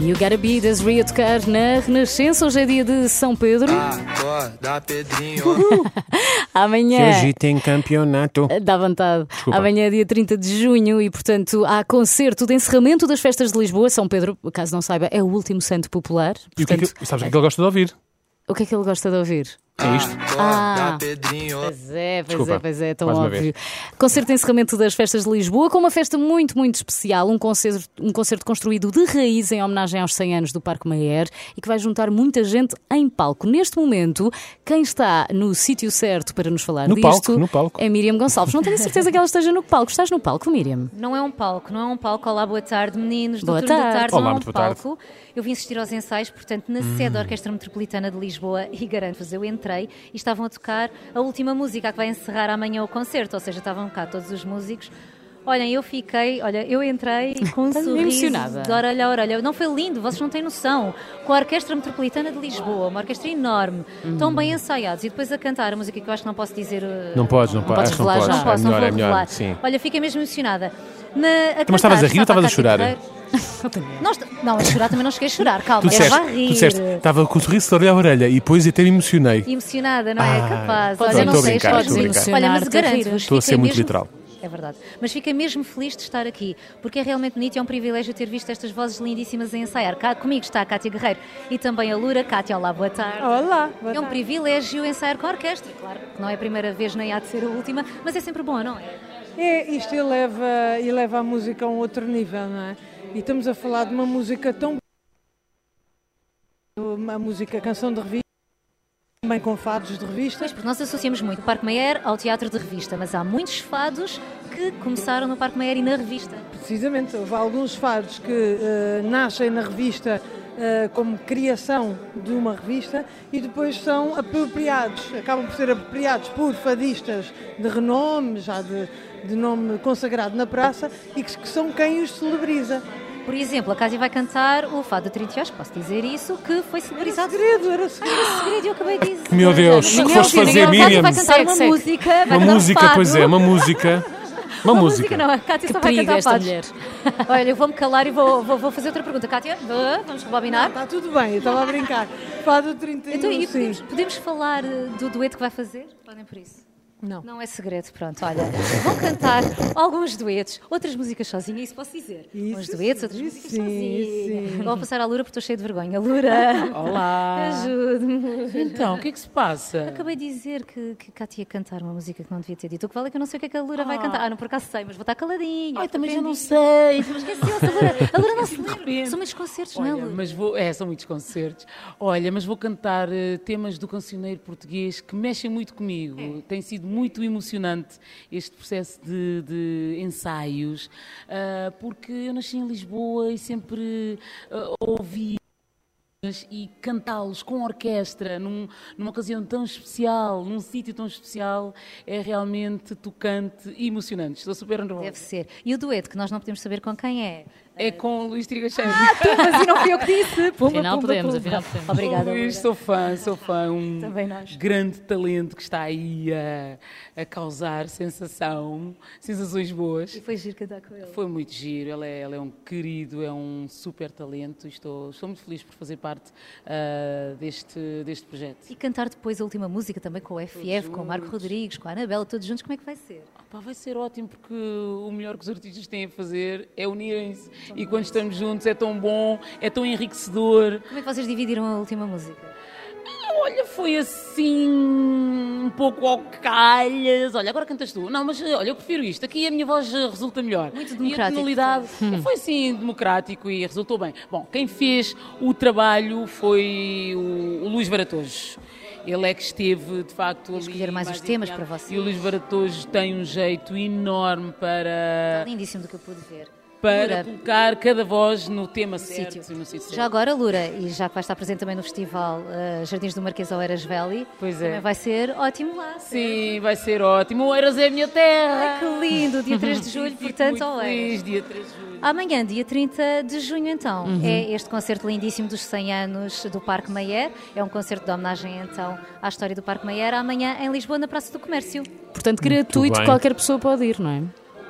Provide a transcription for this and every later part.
You Gotta Be das Rio tocar na Renascença. Hoje é dia de São Pedro. Acorda, Pedrinho. Amanhã. Que hoje tem campeonato. Dá vontade. Desculpa. Amanhã é dia 30 de junho e, portanto, há concerto de encerramento das festas de Lisboa. São Pedro, caso não saiba, é o último santo popular. E o que é que, Portanto, sabes o que é que ele gosta de ouvir? o que é que ele gosta de ouvir? É isto. Ah. Pedrinho. Pois é, pois Desculpa, é, pois é, tão óbvio. Concerto de encerramento das festas de Lisboa, com uma festa muito, muito especial, um concerto, um concerto construído de raiz em homenagem aos 100 anos do Parque Mayer e que vai juntar muita gente em palco. Neste momento, quem está no sítio certo para nos falar No disto palco, no palco. é Miriam Gonçalves. Não tenho certeza que ela esteja no palco. Estás no palco, Miriam? Não é um palco, não é um palco. Olá, boa tarde, meninos. Boa tarde. da tarde Olá, não é um boa tarde. palco. Eu vim assistir aos ensaios, portanto, na sede da Orquestra Metropolitana de Lisboa e garanto-vos, eu entrei e estavam a tocar a última música a que vai encerrar amanhã o concerto, ou seja, estavam cá todos os músicos. Olhem, eu fiquei, olha, eu entrei com um sorriso emocionada. de orelha a orelha. Não foi lindo, vocês não têm noção. Com a Orquestra Metropolitana de Lisboa, uma orquestra enorme, tão bem ensaiados, e depois a cantar a música que eu acho que não posso dizer. uh, Não podes, não, podes podes. Que não revelar podes. não posso, é não melhor, vou é melhor. revelar. Sim. Olha, fiquei mesmo emocionada. Na, a Mas estavas a rir ou estava estavas a chorar? Não, a chorar também não cheguei a chorar, calma, Tu estava disseste, a rir. tu disseste, estava com o sorriso de orelha a orelha e depois até me emocionei. Emocionada, não é? Ah, Capaz. Olha, não não sei, sei, estou a brincar, estou a brincar. Olha, mas garanto-vos. Estou a ser muito mesmo- literal. É verdade. Mas fiquei mesmo feliz de estar aqui, porque é realmente bonito e é um privilégio ter visto estas vozes lindíssimas a ensaiar. Cá comigo está a Cátia Guerreiro e também a Lura. Cátia, olá, boa tarde. Olá, boa É um tarde. privilégio ensaiar com a orquestra. Claro que não é a primeira vez nem há de ser a última, mas é sempre bom, não é? É, isto eleva, eleva a música a um outro nível, não é? E estamos a falar de uma música tão. Uma música, canção de revista, também com fados de revista. Pois, porque nós associamos muito o Parque Mayer ao teatro de revista, mas há muitos fados que começaram no Parque Mayer e na revista. Precisamente, houve alguns fados que eh, nascem na revista como criação de uma revista e depois são apropriados, acabam por ser apropriados por fadistas de renome, já de, de nome consagrado na praça, e que, que são quem os celebriza. Por exemplo, a Cátia vai cantar o Fado de Trintiós, posso dizer isso, que foi Era celebrizado. segredo, era segredo. segredo, eu acabei de dizer. Meu Deus, o que foste fazer. Miriam? Vai cantar Segue, uma segue. música. vai Uma cantar um música, fado. pois é, uma música. Uma Uma música. não, a Cátia Que só vai cantar esta mulher. Olha, eu vou-me calar e vou, vou, vou fazer outra pergunta. Cátia, vamos rebobinar? Está tudo bem, eu estava a brincar. Fado 31, Então, e sim. podemos, podemos falar eh, do dueto que vai fazer? Podem por isso. Não. Não é segredo, pronto, olha. Vão cantar alguns duetos, outras músicas sozinha, isso posso dizer. Isso Uns duetos, outras músicas sim, sozinha. sim. Vou passar à Lura porque estou cheia de vergonha. Lura, Olá! ajude-me. Então, o que é que se passa? Acabei de dizer que, que cá ia cantar uma música que não devia ter dito. O que vale é que eu não sei o que é que a Lura vai cantar. Ah, não, por acaso sei, mas vou estar caladinha. Ai, também já não sei. sei. Esqueceu-se, a Lura. A Lura não se lembra. São muitos concertos, não é, Olha, Lura? mas vou, é, são muitos concertos. Olha, mas vou cantar eh, temas do cancioneiro português que mexem muito comigo. Tem sido muito emocionante este processo de, de ensaios, ah, porque eu nasci em Lisboa e sempre ah, ouvi e cantá-los com orquestra num- numa ocasião tão especial, num sítio tão especial, é realmente tocante e emocionante. Estou super nervosa. Deve ser. E o dueto, que nós não podemos saber com quem é. É com o Luís Trigacheiro. Mas e não fui eu que disse. Pumba, Afinal pumba, podemos, pumba. afinal podemos. Obrigada, Luís, sou fã, sou fã. Um Também nós. grande talento que está aí a, a causar sensação, sensações boas. E foi giro cantar com ele. Foi muito giro, ele é, ele é um querido, é um super talento e estou, estou muito feliz por fazer parte ah, deste, deste projeto. E cantar depois a última música também com o FF, com o Marco Rodrigues, com a Anabela, todos juntos, como é que vai ser? Pá, vai ser ótimo porque o melhor que os artistas têm a fazer é unirem-se e quando estamos juntos é tão bom, é tão enriquecedor. Como é que vocês dividiram a última música? Olha, foi assim um pouco ao calhas. Olha, agora cantas tu. Não, mas olha, eu prefiro isto. Aqui a minha voz resulta melhor. Muito E a democrático, tonalidade foi assim democrático e resultou bem. Bom, quem fez o trabalho foi o, o Luís Baratojo. Ele é que esteve, de facto, ali. escolher mais os temas para vocês. E o Luís Baratojo tem um jeito enorme para, Está lindíssimo do que eu pude ver. Para Lura, colocar cada voz no tema certo sítio. no sítio certo. Já agora, Lura, e já que vai estar presente também no festival eh, Jardins do Marquês ao Eras Valley, Pois é. também vai ser ótimo lá. Sim, vai ser ótimo. O Eiras é a minha terra. Ai, que lindo, dia 3 de julho, portanto, ao Eras. feliz, dia 3 de julho. Amanhã, dia 30 de junho, então, é este concerto lindíssimo dos 100 anos do Parque Mayer. É um concerto de homenagem, então, à história do Parque Mayer. Amanhã, em Lisboa, na Praça do Comércio. Portanto, gratuito, qualquer pessoa pode ir, não é?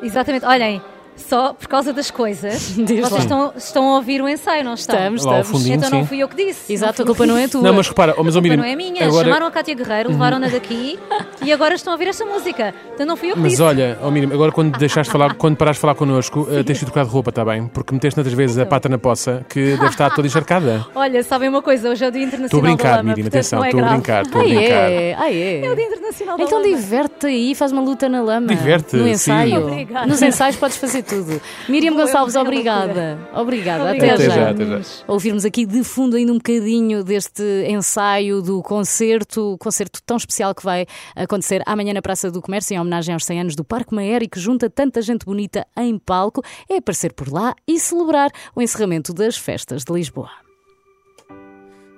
Exatamente. Olhem, só por causa das coisas. Diz. Vocês estão, estão a ouvir o ensaio, não estão? Estamos, estamos. fundinho. Então não fui eu que disse. Exato, a não culpa não é tua. Não, mas repara, oh, mas A culpa Miriam, não é minha. agora... Chamaram a Cátia Guerreiro, levaram-na daqui e agora estão a ouvir esta música. Então não fui eu que Mas disse. olha, oh Miriam, agora quando deixaste de falar, quando paraste de falar connosco, eh, tens sido trocado de roupa, está bem? Porque meteste tantas vezes a pata na poça que deve estar toda encharcada. Olha, sabem uma coisa? Hoje é o Dia Internacional Estou a da brincar, Lama, Miriam, atenção, é estou a grave. brincar, estou a Ah, brincar. é? Ah, é? É o Dia Internacional da Então diverte aí, faz uma luta na lama. Diverte, No ensaio. Obrigada. Nos ensaios podes fazer tudo. Miriam Gonçalves, é. Obrigada. Obrigada. Até, Até já. já, até já. Ouvirmos aqui de fundo ainda um bocadinho deste ensaio do concerto, concerto tão especial que vai acontecer amanhã na Praça do Comércio, em homenagem aos 100 anos do Parque Maer e que junta tanta gente bonita em palco. É aparecer por lá e celebrar o encerramento das festas de Lisboa.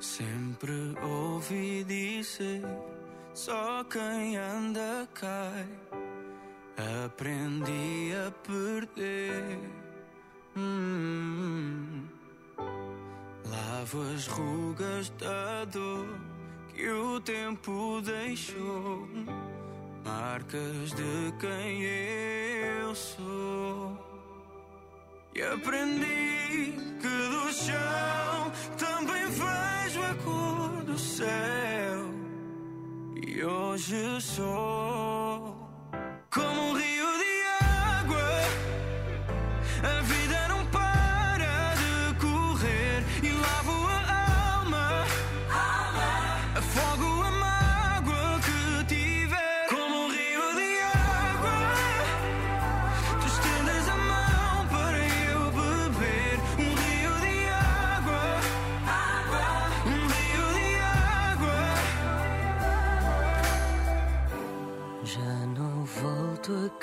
Sempre ouvi dizer: só quem anda cai. Aprendi a perder. Hum. Lavo as rugas da dor que o tempo deixou. Marcas de quem eu sou. E aprendi que do chão também vejo a cor do céu. E hoje sou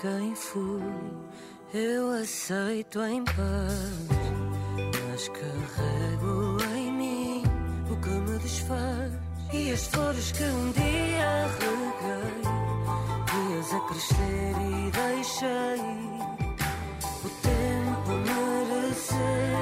quem fui, eu aceito em paz, mas carrego em mim o que me desfaz. E as flores que um dia reguei, dias a crescer e deixei o tempo merecer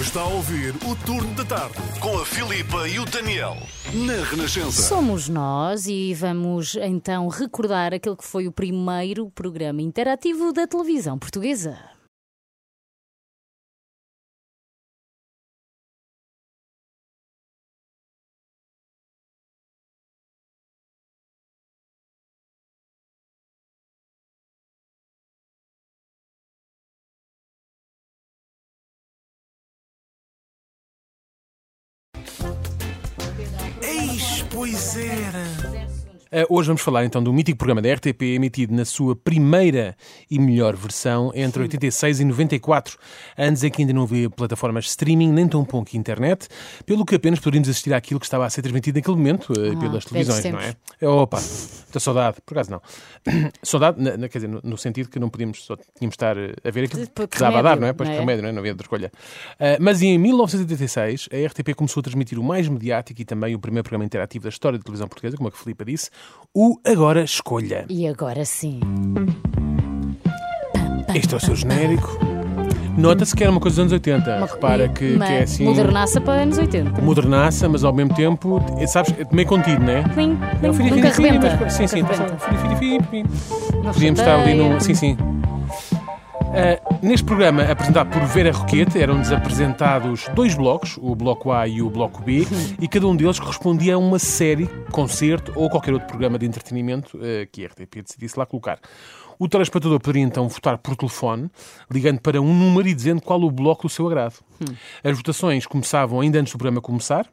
Está a ouvir o turno da tarde com a Filipa e o Daniel na Renascença. Somos nós e vamos então recordar aquele que foi o primeiro programa interativo da televisão portuguesa. Pois era. Uh, hoje vamos falar então do mítico programa da RTP emitido na sua primeira e melhor versão entre 86 e 94, anos em que ainda não havia plataformas de streaming nem tão pouco internet, pelo que apenas poderíamos assistir àquilo que estava a ser transmitido naquele momento uh, pelas velhos televisões, não é? tempos. Opa, muita saudade, por acaso não. saudade, na- na- quer dizer, no, no sentido que não podíamos, só tínhamos de estar uh, a ver aquilo que dava a dar, não é? Pois não é? remédio, não é? Não havia outra escolha. Uh, mas em 1986, a RTP começou a transmitir o mais mediático e também o primeiro programa interativo da história da televisão portuguesa, como a que Filipa disse, o Agora Escolha. E agora sim. Este é o seu genérico. Nota-se que era uma coisa dos anos 80. Repara que, que é assim. Modernaça para anos 80. Modernaça, mas ao mesmo tempo, é, sabes, é meio contido, não é? Plim, plim, É nunca rebenta. mas- Sim, sim, Nunca rebenta. Não Podíamos estar ali no. Sim, sim. Ah, neste programa, apresentado por Vera Roquete, eram-nos apresentados dois blocos, o Bloco A e o Bloco B, e cada um deles correspondia a uma série, concerto ou qualquer outro programa de entretenimento ah, que a RTP decidisse lá colocar. O telespectador poderia então votar por telefone, ligando para um número e dizendo qual o bloco do seu agrado. As votações começavam ainda antes do programa começar,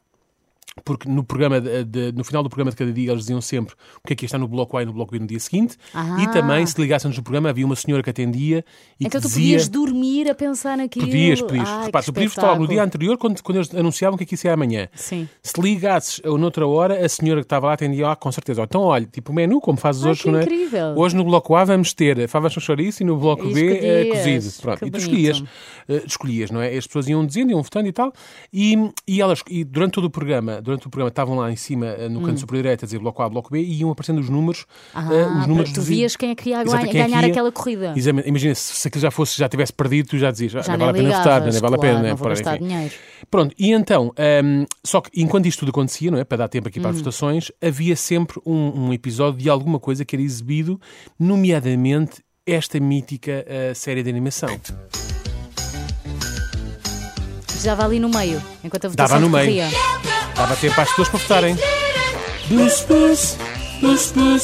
porque no, programa de- de- no final do programa de cada dia eles diziam sempre o que é que ia estar no bloco A e no bloco B no dia seguinte. Ah. E também, se ligasse antes do programa, havia uma senhora que atendia e Então que tu dizia... podias dormir a pensar naquilo. Podias, podias. Ai, Repara, tu podias logo no dia anterior quando, quando eles anunciavam que aqui ia ser amanhã. Sim. Se ligasses ou noutra hora, a senhora que estava lá atendia, ah, com certeza. Então, olha, tipo o menu, como fazes Ai, hoje, não é? incrível. Hoje no bloco A vamos ter favas com chouriço e no bloco E B eh, escolhias. cozido. Pronto. Que E tu escolhias, eh, escolhias, não é? As pessoas iam dizendo, iam votando e tal. E, e elas, e durante todo o programa, durante o programa, estavam lá em cima, eh, no canto superior direito, a dizer bloco A, bloco B, e iam aparecendo os números. Hum. Ah, eh, os números tu vias quem é que ia é ganhar aquela corrida. Exatamente. Imagina, se, se aquilo já fosse, já tivesse perdido, tu já dizias, ah, Já não vale a pena votar, nem vale a pena. não vou gastar enfim. dinheiro. Pronto, e então, hum, só que enquanto isto tudo acontecia, não é? Para dar tempo aqui para as votações, havia sempre um, um episódio de alguma coisa que era exibido, nomeadamente esta mítica eh, série de animação. Estava ali no meio, enquanto a votação Dava no meio. decorria. Dava tempo às pessoas para votarem. Bus, bus, bus, bus.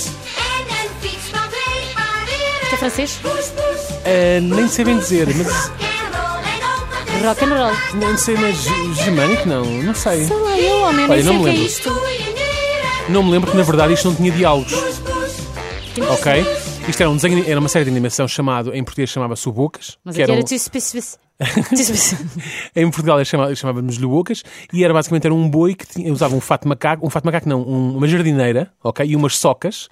Isto é francês? Eh, nem sei bem dizer, mas Rock and roll. não sei, mas ge- germânico não, não sei. Sei lá, eu, homem, Olha, nem sei não o me que é lembro. isto. Não me lembro que na verdade isto não tinha diálogos. Ok? Isto era, um desenho, era uma série de animação chamado, em português chamava-se o Bocas. Mas que aqui era era um- tis- pis- Em Portugal chamávamos-lhe Bocas e era basicamente era um boi que tinha- usava um fato de macaco, um fato de macaco não, um- uma jardineira, ok? E umas socas.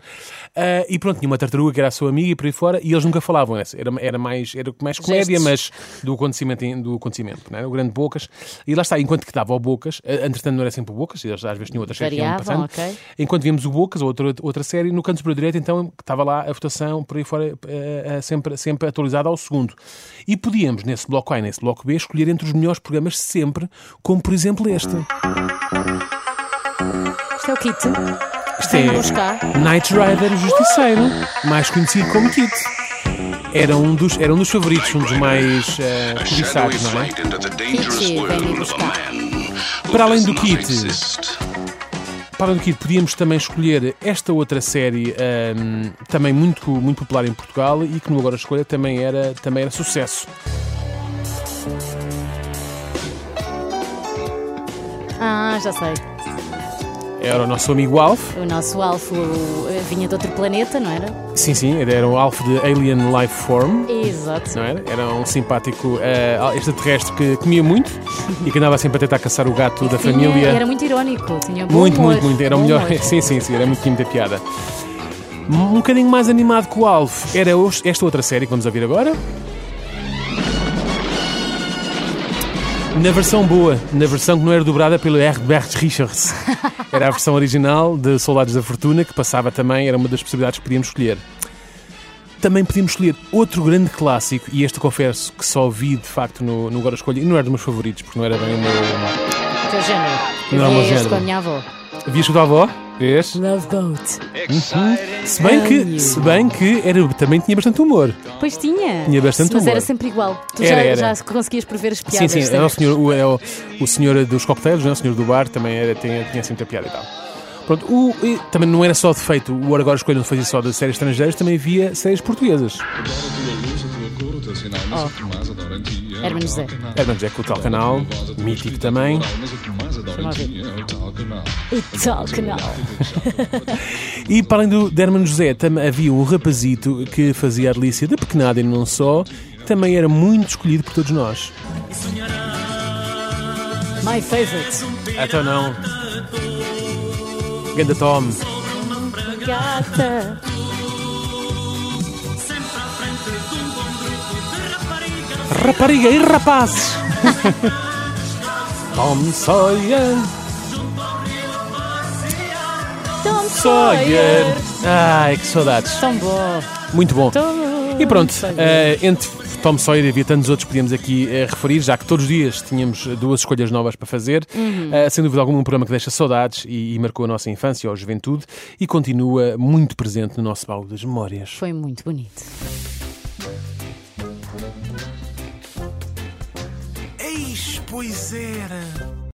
Ah, e pronto, tinha uma tartaruga que era a sua amiga e por aí fora, e eles nunca falavam. Era, era, era mais, era mais comédia, mas do acontecimento, do acontecimento não é? O grande Bocas. E lá está, enquanto que dava ao Bocas, ah, entretanto não era sempre o Bocas, eles às vezes tinham outras séries que iam Variavam, passando. ok. Enquanto víamos o Bocas, ou outra, outra série, no canto superior direito, então, que estava lá a votação por aí fora, eh, eh, sempre, sempre atualizada ao segundo. E podíamos, nesse bloco A e nesse bloco B, escolher entre os melhores programas sempre, como por exemplo este. Isto é o kit. Isto é buscar. Knight Rider, o Justiceiro, mais conhecido como Kit. Era um dos, era um dos favoritos, um dos mais eh, cobiçados, não é? Kit. Para além do Kit, Para além do Kid, podíamos também escolher esta outra série ahm, também muito, muito popular em Portugal e que no Agora Escolha também era, também era sucesso. Ah, já sei. Era o nosso amigo Alf. O nosso Alfo eh, vinha de outro planeta, não era? Sim, sim, era o Alf de Alien Life Form. Exato. Não era? Era um simpático eh, extraterrestre que comia muito e que andava sempre a tentar caçar o gato da Tinha- família. Era muito irónico. Tinha bom Muito, humor, muito, muito. Era o bom melhor. humor. Sim, sim, sim. Era muito, muita piada. Um bocadinho mais animado que o Alf era os- esta outra série que vamos ouvir agora. Na versão boa, na versão que não era dobrada pelo Herbert Richards. Era a versão original de Soldados da Fortuna, que passava também, era uma das possibilidades que podíamos escolher. Também podíamos escolher outro grande clássico, e este confesso que só vi de facto no, no Agora Escolha, e não era dos meus favoritos, porque não era bem o meu. O teu género. Não é o meu género. com a minha avó. Vias com a tua avó? Vês? Love Boat. Se bem que, se bem que era, também tinha bastante humor. Pois tinha. Tinha bastante Mas humor. era sempre igual. Tu Era, já, era. já conseguias prever as Sim, piadas. sim, sempre. era o senhor, o, é o, o senhor dos coquetéis, não é? o senhor do bar, também era, tinha, tinha sempre a piada e tal. Pronto, o, e também não era só defeito, o Agora Escolha não fazia só de séries estrangeiras, também havia séries portuguesas. Oh. Hermano José. Hermano José com o tal canal, mítico também. O tal canal. E para além do de Hermano José, havia um rapazito que fazia a delícia da pequenada e não só, também era muito escolhido por todos nós. My favorite. Então não. Ganda Tom. Gata. Rapariga e rapazes. Tom Sawyer. Tom Sawyer. Ai, que saudades. Tão bom. Muito bom. Tom E pronto, eh, entre Tom Sawyer e havia tantos outros que podíamos aqui eh, referir, já que todos os dias tínhamos duas escolhas novas para fazer. Uhum. Eh, sem dúvida alguma, um programa que deixa saudades e, e marcou a nossa infância ou a juventude e continua muito presente no nosso baú das memórias. Foi muito bonito. Pois era.